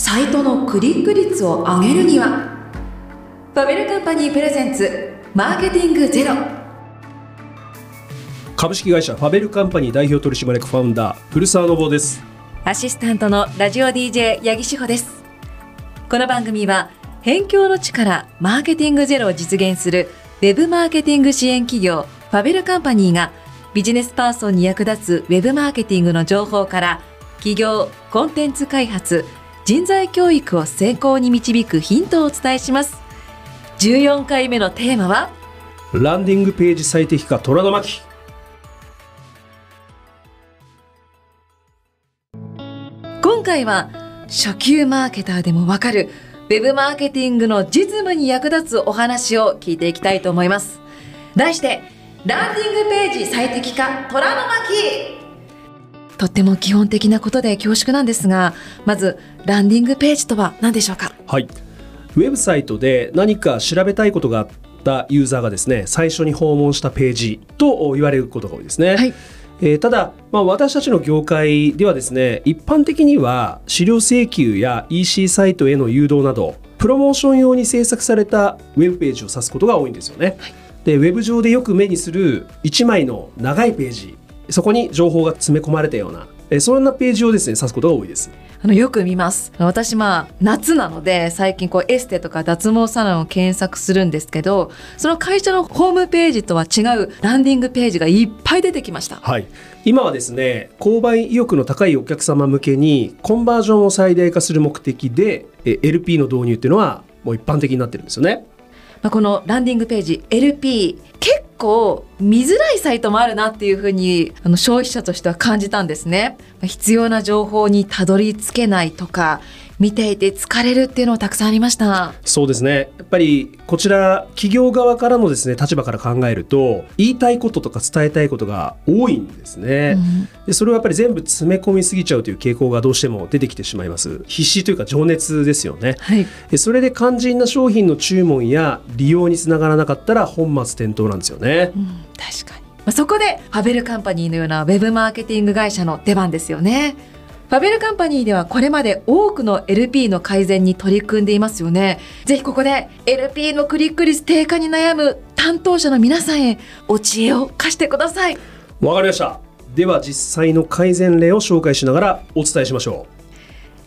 サイトのクリック率を上げるにはファベルカンパニープレゼンツマーケティングゼロ。株式会社ファベルカンパニー代表取締役ファウンダー古澤信夫です。アシスタントのラジオ DJ 八木志保です。この番組は辺境の地からマーケティングゼロを実現するウェブマーケティング支援企業ファベルカンパニーがビジネスパーソンに役立つウェブマーケティングの情報から企業、コンテンツ開発、人材教育を成功に導くヒントをお伝えします。14回目のテーマはランディングページ最適化虎の巻。今回は初級マーケターでもわかるウェブマーケティングの実務に役立つお話を聞いていきたいと思います。題してランディングページ最適化虎の巻とっても基本的なことで恐縮なんですがまずランディングページとは何でしょうか？はい。ウェブサイトで何か調べたいことがあったユーザーがですね最初に訪問したページと言われることが多いですね、はい。えー、ただ、まあ、私たちの業界ではですね一般的には資料請求や EC サイトへの誘導などプロモーション用に制作されたウェブページを指すことが多いんですよね。はい、でウェブ上でよく目にする1枚の長いページそこに情報が詰め込まれたようなえそんなページをですね指すことが多いです。あのよく見ます。私まあ夏なので最近こうエステとか脱毛サロンを検索するんですけどその会社のホームページとは違うランディングページがいっぱい出てきました。はい。今はですね購買意欲の高いお客様向けにコンバージョンを最大化する目的で LP の導入っていうのはもう一般的になってるんですよね。まあ、このランディングページ LP 結構見づらいサイトもあるなっていうふうにあの消費者としては感じたんですね。必要な情報にたどり着けないとか見ていて疲れるっていうのはたくさんありました。そうですね。やっぱりこちら企業側からのですね立場から考えると言いたいこととか伝えたいことが多いんですね、うん、でそれをやっぱり全部詰め込みすぎちゃうという傾向がどうしても出てきてしまいます。必死というか情熱ですよね、はい、それで肝心な商品の注文や利用につながらなかったら本末転倒なんですよね、うん、確かに。そこでファベルカンパニーのようなウェブマーケティング会社の出番ですよねファベルカンパニーではこれまで多くの LP の改善に取り組んでいますよね。ぜひここで LP のクリック率低下に悩む担当者の皆さんへお知恵を貸してください。わかりました。では実際の改善例を紹介しながらお伝えしましょ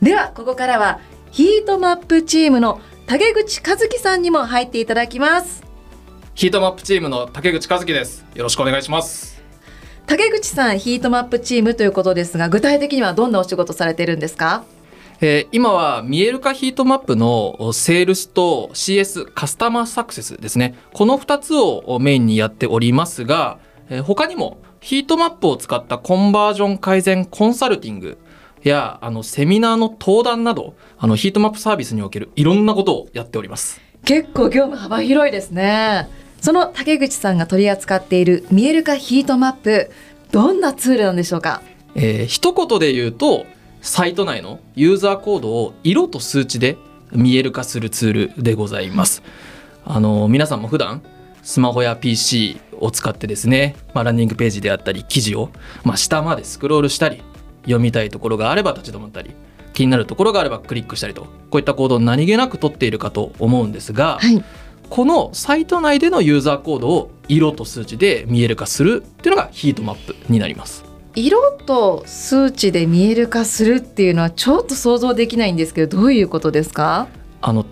う。ではここからはヒートマップチームの竹口和樹さんにも入っていただきます。ヒートマップチームの竹口和樹です。よろしくお願いします。竹口さんヒートマップチームということですが具体的にはどんなお仕事されてるんですか？えー、今は見える化ヒートマップのセールスと CS カスタマーサクセスですね。この2つをメインにやっておりますが、えー、他にもヒートマップを使ったコンバージョン改善コンサルティングやあのセミナーの登壇などあのヒートマップサービスにおけるいろんなことをやっております。結構業務幅広いですねその竹口さんが取り扱っている見える化ヒートマップどんなツールなんでしょうか、えー、一言で言うとサイト内のユーザーコードを色と数値で見える化するツールでございます。あの皆さんも普段スマホや PC を使ってですね、まあ、ランニングページであったり記事を、まあ、下までスクロールしたり読みたいところがあれば立ち止まったり気になるところがあればクリックしたりとこういった行動を何気なく取っているかと思うんですが、はい、このサイト内でのユーザーコードを色と数値で見える化するっていうのがヒートマップになります。色と数値で見える化するっていうのはちょっと想像できないんですけどどういうことですか？あの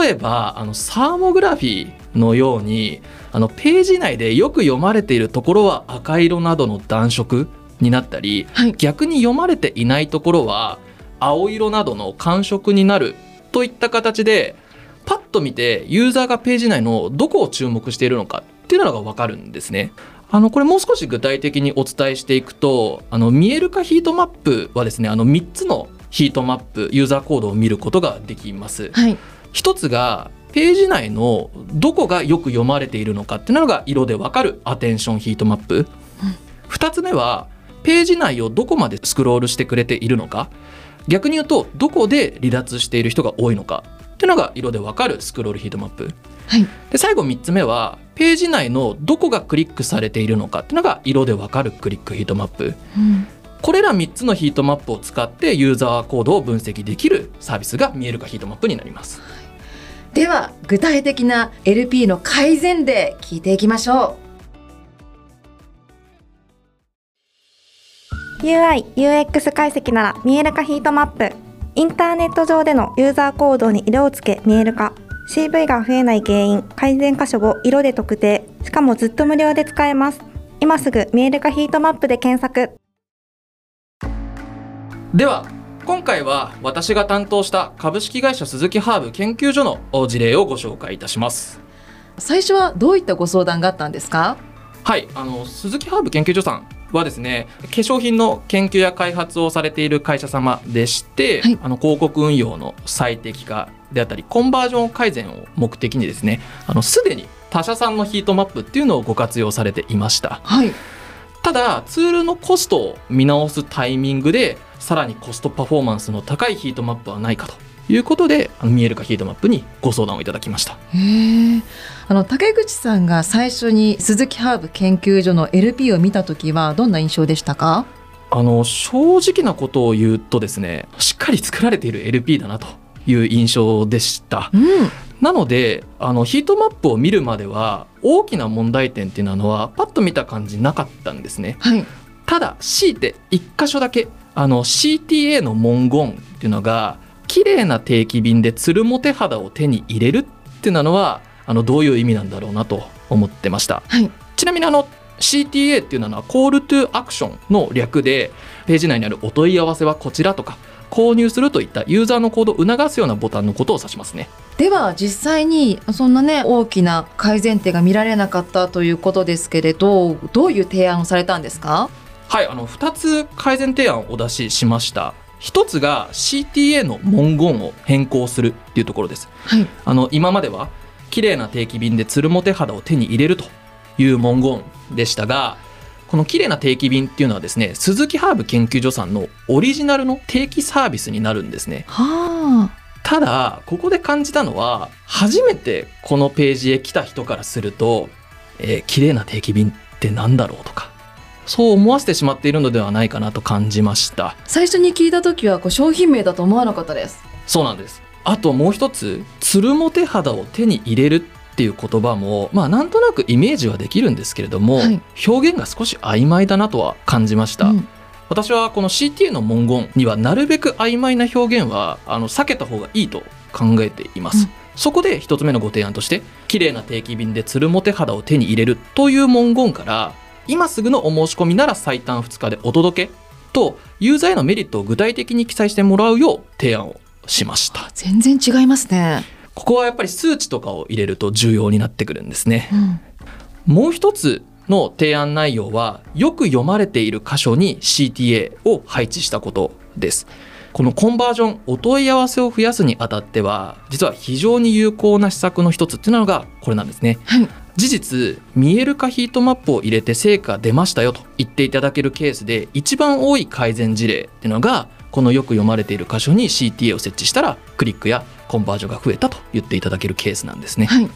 例えばあのサーモグラフィーのようにあのページ内でよく読まれているところは赤色などの暖色になったり、はい、逆に読まれていないところは青色などの感触になるといった形でパッと見てユーザーがページ内のどこを注目しているのかっていうのが分かるんですね。あのこれもう少し具体的にお伝えしていくとあの見える化ヒートマップはですねあの3つのヒートマップユーザーコードを見ることができます。はい、1つがページ内のどこがよく読まれているのかっていうのが色でわかるアテンションヒートマップ、うん、2つ目はページ内をどこまでスクロールしてくれているのか。逆に言うとどこで離脱している人が多いのかっていうのが色でわかるスクロールヒートマップ、はい、で最後3つ目はページ内のどこがクリックされているのかっていうのが色でわかるクリックヒートマップ、うん、これら3つのヒートマップを使ってユーザー行動を分析できるサービスがミエルカヒートマップになります。では具体的な LP の改善例聞いていきましょう。UI、UX 解析なら見える化ヒートマップインターネット上でのユーザーコードに色をつけ見える化。CV が増えない原因改善箇所を色で特定。しかもずっと無料で使えます。今すぐ見える化ヒートマップで検索。では今回は私が担当した株式会社鈴木ハーブ研究所の事例をご紹介いたします。最初はどういったご相談があったんですか？はいあの鈴木ハーブ研究所さんはですね化粧品の研究や開発をされている会社様でして、はい、あの広告運用の最適化であったりコンバージョン改善を目的にですねあのすでに他社さんのヒートマップっていうのをご活用されていました、はい、ただツールのコストを見直すタイミングでさらにコストパフォーマンスの高いヒートマップはないかということであの見えるかヒートマップにご相談をいただきました。へあの竹口さんが最初に鈴木ハーブ研究所の LP を見た時はどんな印象でしたか？あの正直なことを言うとですねしっかり作られている LP だなという印象でした。うん、なのであのヒートマップを見るまでは大きな問題点っていうのはパッと見た感じなかったんですね。はい、ただ強いて1箇所だけあの CTA の文言っていうのが綺麗な定期便でつるもて肌を手に入れるっていうのはあのどういう意味なんだろうなと思ってました。はい、ちなみにあの CTA っていうのはコールトゥアクションの略でページ内にあるお問い合わせはこちらとか購入するといったユーザーの行動を促すようなボタンのことを指しますね。では実際にそんなね大きな改善点が見られなかったということですけれどどういう提案をされたんですか？はいあの2つ改善提案をお出ししました一つが CTA の文言を変更するっていうところです、はい、あの今までは綺麗な定期便でつるもて肌を手に入れるという文言でしたがこの綺麗な定期便っていうのはですね鈴木ハーブ研究所さんのオリジナルの定期サービスになるんですね。はあ。ただここで感じたのは初めてこのページへ来た人からすると、えー、綺麗な定期便って何だろうとかそう思わせてしまっているのではないかなと感じました。最初に聞いた時はこう商品名だと思わなかったです。そうなんです。あともう一つつるもて肌を手に入れるっていう言葉もまあなんとなくイメージはできるんですけれども、はい、表現が少し曖昧だなとは感じました、うん、私はこの CTA の文言にはなるべく曖昧な表現はあの避けた方がいいと考えています、うん、そこで一つ目のご提案として綺麗な定期便でつるもて肌を手に入れるという文言から今すぐのお申し込みなら最短2日でお届けとユーザーへのメリットを具体的に記載してもらうよう提案をしました全然違いますねここはやっぱり数値とかを入れると重要になってくるんですね。うん、もう一つの提案内容はよく読まれている箇所に CTA を配置したことです。このコンバージョンお問い合わせを増やすにあたっては実は非常に有効な施策の一つっていうのがこれなんですね。はい、事実見える化ヒートマップを入れて成果出ましたよと言っていただけるケースで一番多い改善事例っていうのがこのよく読まれている箇所に CTA を設置したらクリックやコンバージョンが増えたと言っていただけるケースなんですね。はい、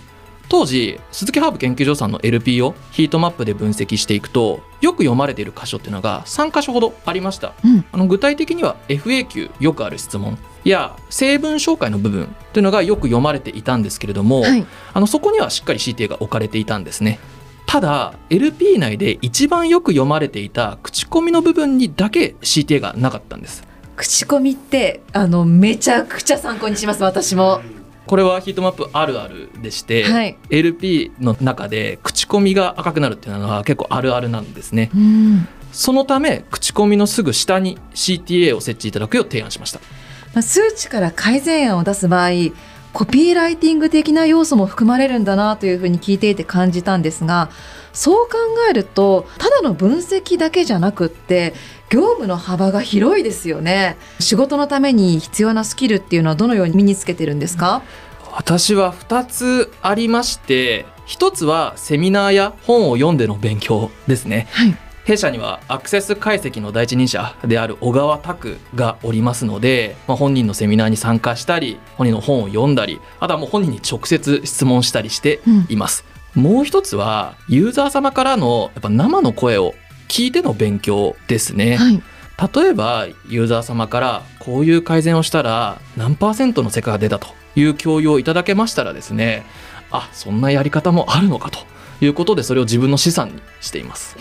当時鈴木ハーブ研究所さんの LP をヒートマップで分析していくとよく読まれている箇所っていうのが3箇所ほどありました、うん、あの具体的には FAQ よくある質問や成分紹介の部分というのがよく読まれていたんですけれども、はい、あのそこにはしっかり CTA が置かれていたんですね。ただ LP 内で一番よく読まれていた口コミの部分にだけ CTA がなかったんです。口コミってあのめちゃくちゃ参考にします私もこれはヒートマップあるあるでして、はい、LP の中で口コミが赤くなるっていうのは結構あるあるなんですね。そのため口コミのすぐ下に CTA を設置いただくよう提案しました。数値から改善案を出す場合コピーライティング的な要素も含まれるんだなというふうに聞いていて感じたんですがそう考えるとただの分析だけじゃなくって業務の幅が広いですよね。仕事のために必要なスキルっていうのはどのように身につけてるんですか？私は2つありまして1つはセミナーや本を読んでの勉強ですね、はい、弊社にはアクセス解析の第一人者である小川拓がおりますので、まあ、本人のセミナーに参加したり本人の本を読んだりあとはもう本人に直接質問したりしています、うん、もう一つはユーザー様からのやっぱ生の声を聞いての勉強ですね、はい、例えばユーザー様からこういう改善をしたら何パーセントの成果が出たという共有をいただけましたらですねあそんなやり方もあるのかということでそれを自分の資産にしています。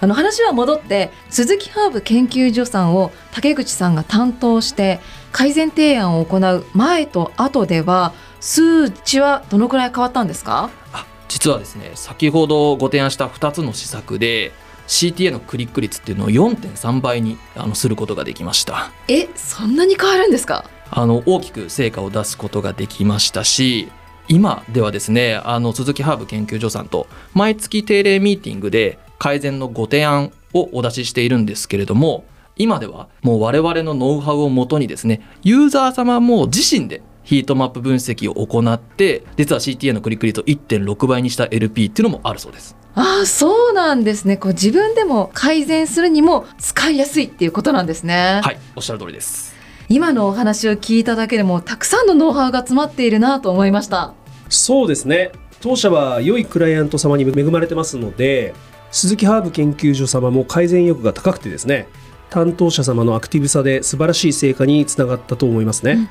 あの話は戻って鈴木ハーブ研究所さんを竹口さんが担当して改善提案を行う前と後では数値はどのくらい変わったんですか？あ実はですね先ほどご提案した2つの施策で CTA のクリック率っていうのを4.3倍にあのすることができました。えそんなに変わるんですか？あの大きく成果を出すことができましたし今ではですねあの鈴木ハーブ研究所さんと毎月定例ミーティングで改善のご提案をお出ししているんですけれども今ではもう我々のノウハウをもとにですねユーザー様も自身でヒートマップ分析を行って実は CTA のクリック率を1.6倍にした LP っていうのもあるそうです。ああそうなんですね。こう自分でも改善するにも使いやすいっていうことなんですね。はいおっしゃる通りです。今のお話を聞いただけでもたくさんのノウハウが詰まっているなと思いました。そうですね。当社は良いクライアント様に恵まれてますので鈴木ハーブ研究所様も改善意欲が高くてですね担当者様のアクティブさで素晴らしい成果につながったと思いますね、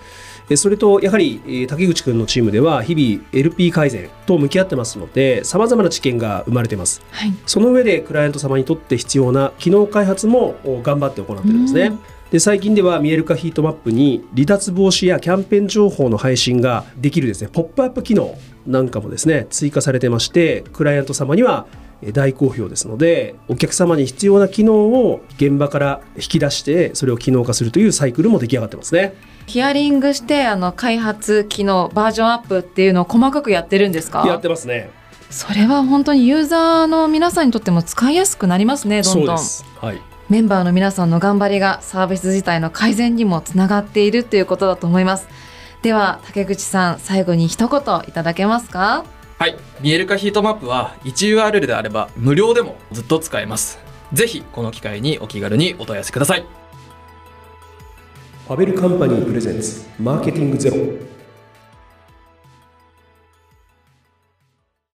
うん、それとやはり竹口君のチームでは日々 LP 改善と向き合ってますのでさまざまな知見が生まれてます、はい、その上でクライアント様にとって必要な機能開発も頑張って行ってるんですね、うん。で最近では見える化ヒートマップに離脱防止やキャンペーン情報の配信ができるですねポップアップ機能なんかもですね追加されてましてクライアント様には大好評ですのでお客様に必要な機能を現場から引き出してそれを機能化するというサイクルも出来上がってますね。ヒアリングしてあの開発機能バージョンアップっていうのを細かくやってるんですか？やってますね。それは本当にユーザーの皆さんにとっても使いやすくなりますねどんどん。はい。メンバーの皆さんの頑張りがサービス自体の改善にもつながっているということだと思います。では竹口さん最後に一言いただけますか？はい。見える化ヒートマップは 1URL であれば無料でもずっと使えます。ぜひこの機会にお気軽にお問い合わせください。ファベルカンパニープレゼンツマーケティングゼロ。